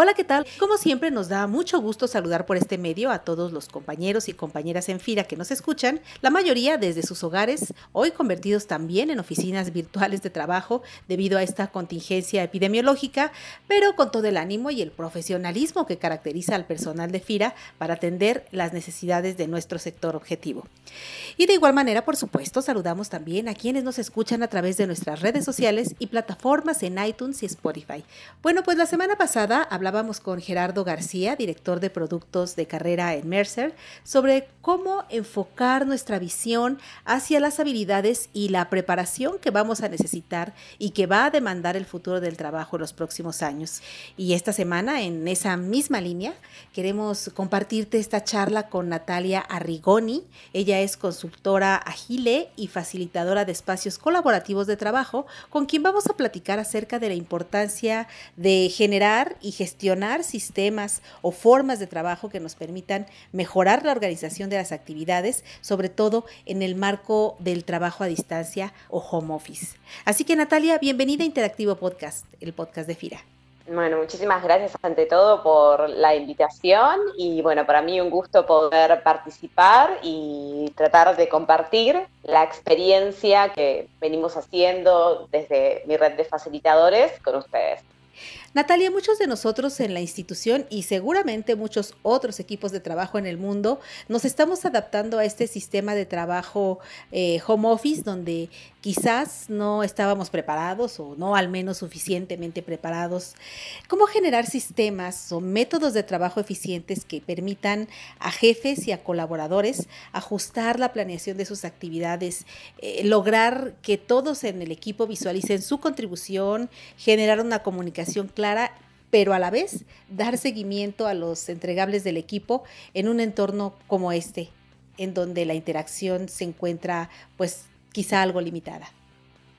Hola, ¿qué tal? Como siempre, nos da mucho gusto saludar por este medio a todos los compañeros y compañeras en FIRA que nos escuchan, la mayoría desde sus hogares, hoy convertidos también en oficinas virtuales de trabajo debido a esta contingencia epidemiológica, pero con todo el ánimo y el profesionalismo que caracteriza al personal de FIRA para atender las necesidades de nuestro sector objetivo. Y de igual manera, por supuesto, saludamos también a quienes nos escuchan a través de nuestras redes sociales y plataformas en iTunes y Spotify. Bueno, pues la semana pasada hablamos hablábamos con Gerardo García, director de productos de carrera en Mercer, sobre cómo enfocar nuestra visión hacia las habilidades y la preparación que vamos a necesitar y que va a demandar el futuro del trabajo en los próximos años. Y esta semana, en esa misma línea, queremos compartirte esta charla con Natalia Arrigoni. Ella es consultora Agile y facilitadora de espacios colaborativos de trabajo, con quien vamos a platicar acerca de la importancia de generar y gestionar gestionar sistemas o formas de trabajo que nos permitan mejorar la organización de las actividades, sobre todo en el marco del trabajo a distancia o home office. Así que Natalia, bienvenida a Interactivo Podcast, el podcast de FIRA. Bueno, muchísimas gracias ante todo por la invitación y bueno, para mí un gusto poder participar y tratar de compartir la experiencia que venimos haciendo desde mi red de facilitadores con ustedes. Natalia, muchos de nosotros en la institución y seguramente muchos otros equipos de trabajo en el mundo nos estamos adaptando a este sistema de trabajo eh, home office donde quizás no estábamos preparados o no al menos suficientemente preparados. ¿Cómo generar sistemas o métodos de trabajo eficientes que permitan a jefes y a colaboradores ajustar la planeación de sus actividades, eh, lograr que todos en el equipo visualicen su contribución, generar una comunicación clara pero a la vez dar seguimiento a los entregables del equipo en un entorno como este, en donde la interacción se encuentra pues quizá algo limitada.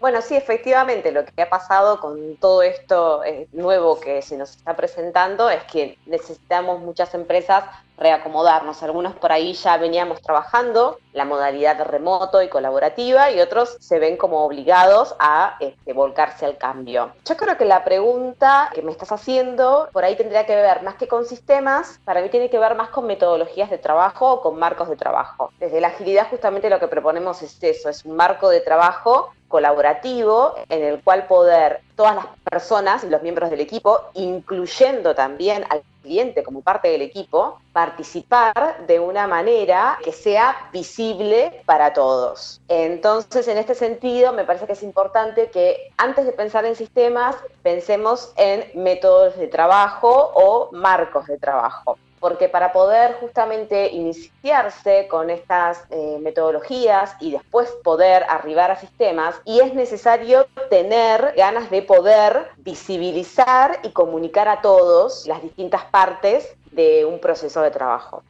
Bueno, sí, efectivamente, lo que ha pasado con todo esto eh, nuevo que se nos está presentando es que necesitamos muchas empresas reacomodarnos. Algunos por ahí ya veníamos trabajando la modalidad remoto y colaborativa y otros se ven como obligados a este, volcarse al cambio. Yo creo que la pregunta que me estás haciendo por ahí tendría que ver más que con sistemas, para mí tiene que ver más con metodologías de trabajo o con marcos de trabajo. Desde la agilidad justamente lo que proponemos es eso, es un marco de trabajo colaborativo en el cual poder todas las personas y los miembros del equipo, incluyendo también al cliente como parte del equipo, participar de una manera que sea visible para todos. Entonces, en este sentido, me parece que es importante que antes de pensar en sistemas, pensemos en métodos de trabajo o marcos de trabajo porque para poder justamente iniciarse con estas eh, metodologías y después poder arribar a sistemas, y es necesario tener ganas de poder visibilizar y comunicar a todos las distintas partes de un proceso de trabajo.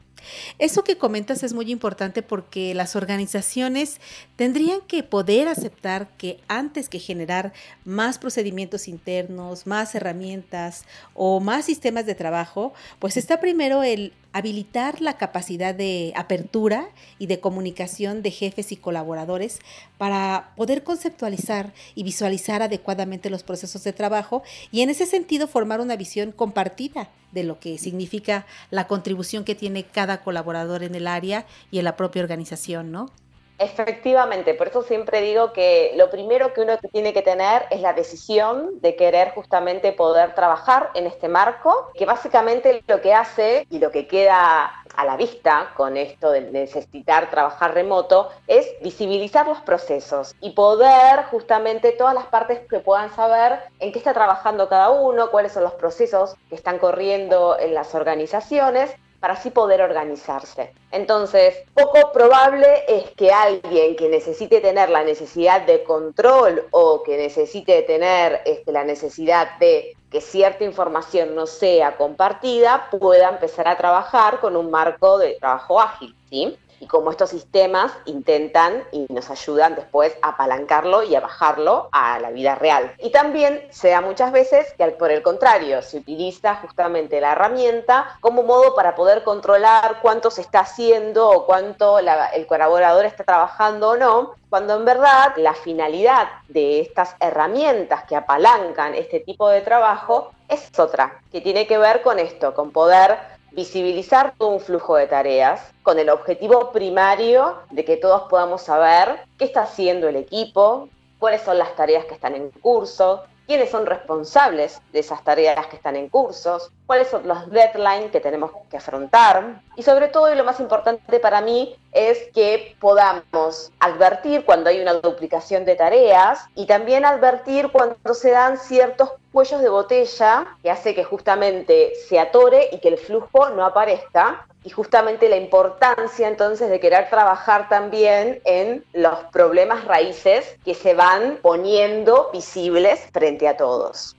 Eso que comentas es muy importante porque las organizaciones tendrían que poder aceptar que antes que generar más procedimientos internos, más herramientas o más sistemas de trabajo, pues está primero el habilitar la capacidad de apertura y de comunicación de jefes y colaboradores para poder conceptualizar y visualizar adecuadamente los procesos de trabajo y en ese sentido formar una visión compartida de lo que significa la contribución que tiene cada colaborador en el área y en la propia organización, ¿no? Efectivamente, por eso siempre digo que lo primero que uno tiene que tener es la decisión de querer justamente poder trabajar en este marco, que básicamente lo que hace y lo que queda a la vista con esto de necesitar trabajar remoto es visibilizar los procesos y poder justamente todas las partes que puedan saber en qué está trabajando cada uno, cuáles son los procesos que están corriendo en las organizaciones para así poder organizarse. Entonces, poco probable es que alguien que necesite tener la necesidad de control o que necesite tener este, la necesidad de que cierta información no sea compartida pueda empezar a trabajar con un marco de trabajo ágil, ¿sí? Y cómo estos sistemas intentan y nos ayudan después a apalancarlo y a bajarlo a la vida real. Y también se da muchas veces que por el contrario, se utiliza justamente la herramienta como modo para poder controlar cuánto se está haciendo o cuánto el colaborador está trabajando o no, cuando en verdad la finalidad de estas herramientas que apalancan este tipo de trabajo es otra, que tiene que ver con esto, con poder visibilizar todo un flujo de tareas con el objetivo primario de que todos podamos saber qué está haciendo el equipo, cuáles son las tareas que están en curso, quiénes son responsables de esas tareas que están en cursos, cuáles son los deadlines que tenemos que afrontar. Y sobre todo y lo más importante para mí es que podamos advertir cuando hay una duplicación de tareas y también advertir cuando se dan ciertos cuellos de botella que hace que justamente se atore y que el flujo no aparezca y justamente la importancia entonces de querer trabajar también en los problemas raíces que se van poniendo visibles frente a todos.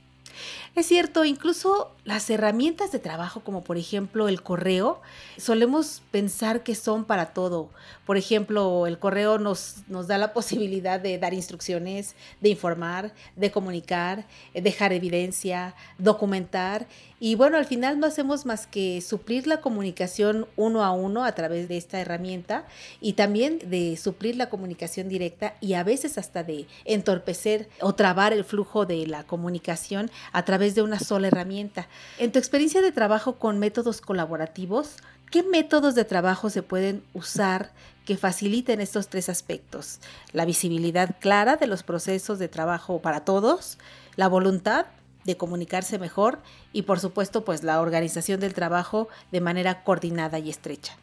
Es cierto, incluso las herramientas de trabajo, como por ejemplo el correo, solemos pensar que son para todo. Por ejemplo, el correo nos, nos da la posibilidad de dar instrucciones, de informar, de comunicar, dejar evidencia, documentar. Y bueno, al final no hacemos más que suplir la comunicación uno a uno a través de esta herramienta y también de suplir la comunicación directa y a veces hasta de entorpecer o trabar el flujo de la comunicación a través de una sola herramienta. En tu experiencia de trabajo con métodos colaborativos, ¿qué métodos de trabajo se pueden usar que faciliten estos tres aspectos? La visibilidad clara de los procesos de trabajo para todos, la voluntad de comunicarse mejor y por supuesto pues la organización del trabajo de manera coordinada y estrecha.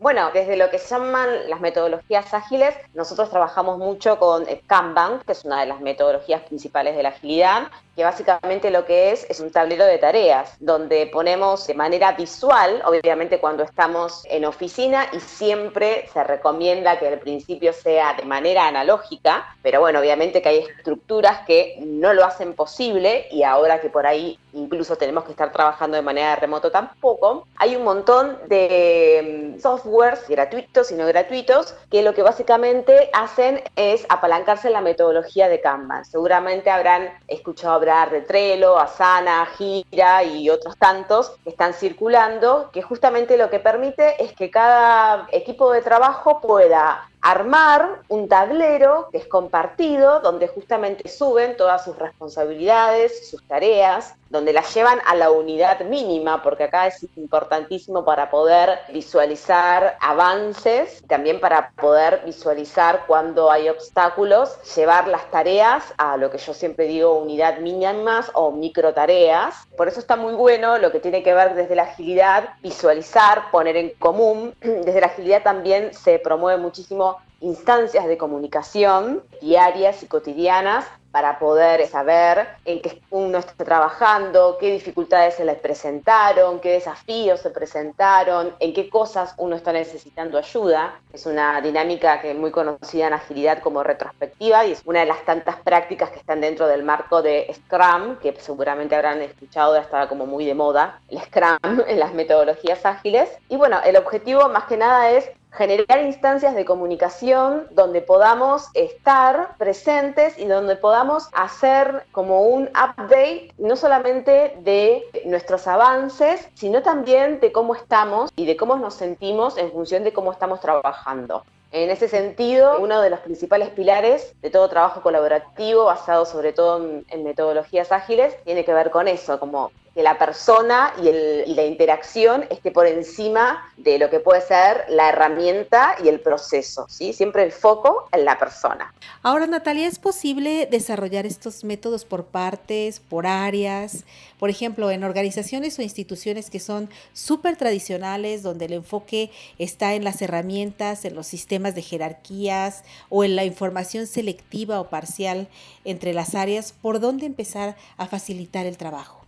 Bueno, desde lo que se llaman las metodologías ágiles, nosotros trabajamos mucho con Kanban, que es una de las metodologías principales de la agilidad, que básicamente lo que es es un tablero de tareas, donde ponemos de manera visual, obviamente cuando estamos en oficina, y siempre se recomienda que al principio sea de manera analógica, pero bueno, obviamente que hay estructuras que no lo hacen posible y ahora que por ahí incluso tenemos que estar trabajando de manera remoto tampoco, hay un montón de mm, softwares gratuitos y no gratuitos que lo que básicamente hacen es apalancarse en la metodología de Kanban. Seguramente habrán escuchado de Trello, Asana, Gira y otros tantos que están circulando, que justamente lo que permite es que cada equipo de trabajo pueda armar un tablero que es compartido, donde justamente suben todas sus responsabilidades, sus tareas, donde las llevan a la unidad mínima, porque acá es importantísimo para poder visualizar avances, también para poder visualizar cuando hay obstáculos, llevar las tareas a lo que yo siempre digo unidad mínimas o micro tareas. Por eso está muy bueno lo que tiene que ver desde la agilidad, visualizar, poner en común. Desde la agilidad también se promueve muchísimo instancias de comunicación diarias y cotidianas para poder saber en qué uno está trabajando, qué dificultades se le presentaron, qué desafíos se presentaron, en qué cosas uno está necesitando ayuda. Es una dinámica que es muy conocida en agilidad como retrospectiva y es una de las tantas prácticas que están dentro del marco de Scrum, que seguramente habrán escuchado, estaba como muy de moda, el Scrum en las metodologías ágiles. Y bueno, el objetivo más que nada es generar instancias de comunicación donde podamos estar presentes y donde podamos hacer como un update no solamente de nuestros avances, sino también de cómo estamos y de cómo nos sentimos en función de cómo estamos trabajando. En ese sentido, uno de los principales pilares de todo trabajo colaborativo, basado sobre todo en, metodologías ágiles, tiene que ver con eso, como que la persona y, la interacción esté por encima de lo que puede ser la herramienta y el proceso, ¿sí? Siempre el foco en la persona. Ahora, Natalia, ¿es posible desarrollar estos métodos por partes, por áreas? Por ejemplo, en organizaciones o instituciones que son súper tradicionales, donde el enfoque está en las herramientas, en los sistemas de jerarquías o en la información selectiva o parcial entre las áreas, ¿por dónde empezar a facilitar el trabajo?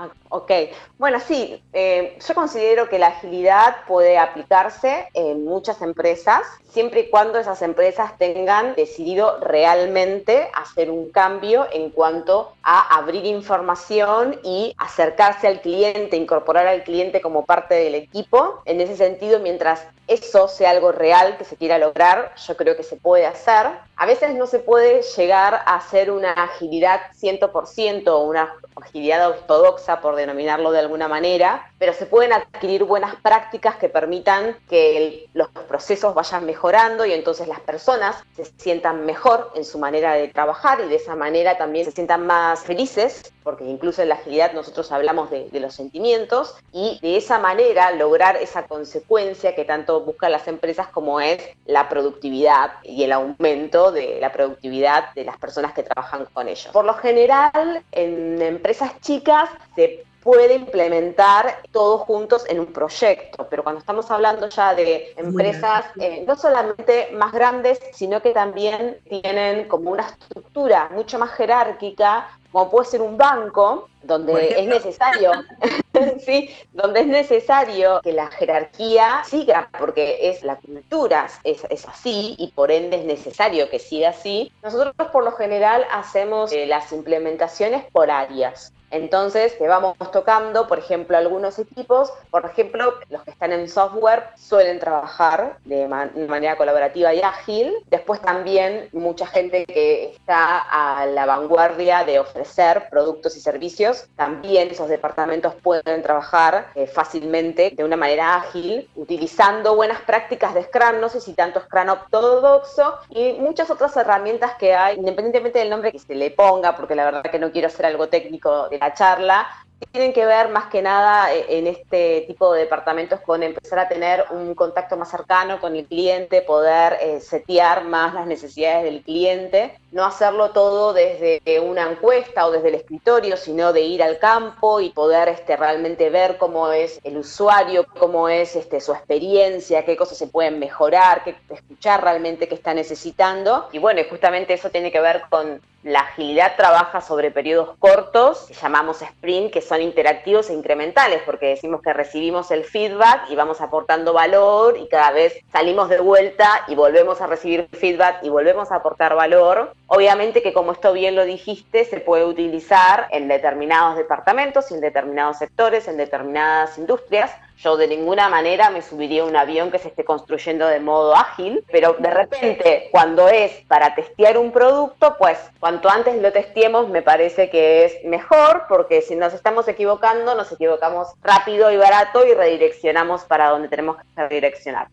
Okay. Ok, bueno, sí, eh, yo considero que la agilidad puede aplicarse en muchas empresas, siempre y cuando esas empresas tengan decidido realmente hacer un cambio en cuanto a abrir información y acercarse al cliente, incorporar al cliente como parte del equipo. En ese sentido, mientras eso sea algo real que se quiera lograr, yo creo que se puede hacer. A veces no se puede llegar a hacer una agilidad 100% o una agilidad ortodoxa, por denominarlo de alguna manera, pero se pueden adquirir buenas prácticas que permitan que los procesos vayan mejorando y entonces las personas se sientan mejor en su manera de trabajar y de esa manera también se sientan más felices, porque incluso en la agilidad nosotros hablamos de, de los sentimientos y de esa manera lograr esa consecuencia que tanto buscan las empresas como es la productividad y el aumento de la productividad de las personas que trabajan con ellos. Por lo general, en empresas chicas se puede implementar todos juntos en un proyecto, pero cuando estamos hablando ya de empresas eh, no solamente más grandes, sino que también tienen como una estructura mucho más jerárquica, como puede ser un banco, donde es necesario, sí, donde es necesario que la jerarquía siga, porque es la cultura, es, es, así y por ende es necesario que siga así. Nosotros por lo general hacemos eh, las implementaciones por áreas. Entonces, que vamos tocando, por ejemplo, algunos equipos, por ejemplo, los que están en software suelen trabajar de manera colaborativa y ágil. Después también mucha gente que está a la vanguardia de ofrecer productos y servicios, también esos departamentos pueden trabajar eh, fácilmente de una manera ágil, utilizando buenas prácticas de Scrum, no sé si tanto Scrum ortodoxo, y muchas otras herramientas que hay, independientemente del nombre que se le ponga, porque la verdad que no quiero hacer algo técnico la charla, tienen que ver más que nada eh, en este tipo de departamentos con empezar a tener un contacto más cercano con el cliente, poder eh, setear más las necesidades del cliente, no hacerlo todo desde una encuesta o desde el escritorio, sino de ir al campo y poder este, realmente ver cómo es el usuario, cómo es este, su experiencia, qué cosas se pueden mejorar, qué, escuchar realmente qué está necesitando. Y bueno, justamente eso tiene que ver con la agilidad trabaja sobre periodos cortos, que llamamos sprint, que son interactivos e incrementales, porque decimos que recibimos el feedback y vamos aportando valor y cada vez salimos de vuelta y volvemos a recibir feedback y volvemos a aportar valor. Obviamente que como esto bien lo dijiste, se puede utilizar en determinados departamentos en determinados sectores, en determinadas industrias, yo de ninguna manera me subiría un avión que se esté construyendo de modo ágil, pero de repente cuando es para testear un producto, pues cuanto antes lo testemos me parece que es mejor, porque si nos estamos equivocando, nos equivocamos rápido y barato y redireccionamos para donde tenemos que redireccionar.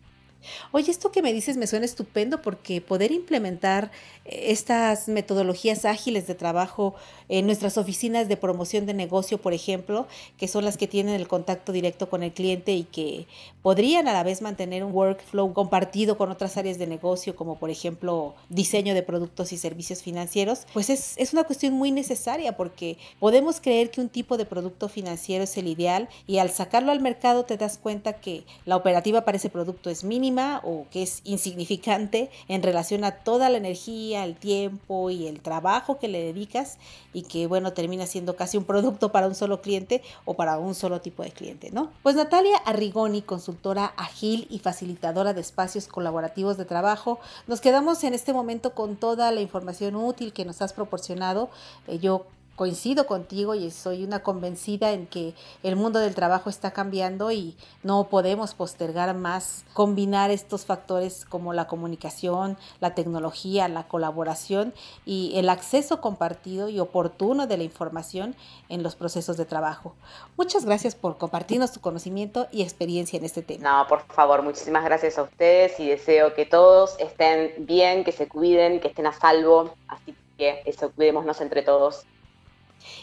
Oye, esto que me dices me suena estupendo porque poder implementar estas metodologías ágiles de trabajo en nuestras oficinas de promoción de negocio, por ejemplo, que son las que tienen el contacto directo con el cliente y que podrían a la vez mantener un workflow compartido con otras áreas de negocio, como por ejemplo diseño de productos y servicios financieros, pues es, es una cuestión muy necesaria porque podemos creer que un tipo de producto financiero es el ideal y al sacarlo al mercado te das cuenta que la operativa para ese producto es mínima o que es insignificante en relación a toda la energía, el tiempo y el trabajo que le dedicas y que bueno, termina siendo casi un producto para un solo cliente o para un solo tipo de cliente, ¿no? Pues Natalia Arrigoni, consultora ágil y facilitadora de espacios colaborativos de trabajo, nos quedamos en este momento con toda la información útil que nos has proporcionado. Eh, yo coincido contigo y soy una convencida en que el mundo del trabajo está cambiando y no podemos postergar más combinar estos factores como la comunicación, la tecnología, la colaboración y el acceso compartido y oportuno de la información en los procesos de trabajo. Muchas gracias por compartirnos tu conocimiento y experiencia en este tema. No, por favor, muchísimas gracias a ustedes y deseo que todos estén bien, que se cuiden, que estén a salvo, así que eso cuidémonos entre todos.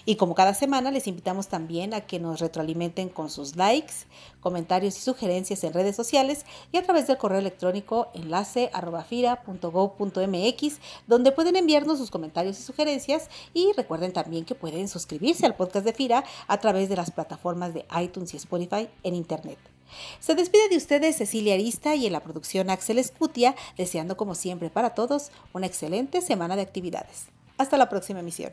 Y como cada semana, les invitamos también a que nos retroalimenten con sus likes, comentarios y sugerencias en redes sociales y a través del correo electrónico enlace donde pueden enviarnos sus comentarios y sugerencias. Y recuerden también que pueden suscribirse al podcast de FIRA a través de las plataformas de iTunes y Spotify en Internet. Se despide de ustedes Cecilia Arista y en la producción Axel Escutia, deseando como siempre para todos una excelente semana de actividades. Hasta la próxima emisión.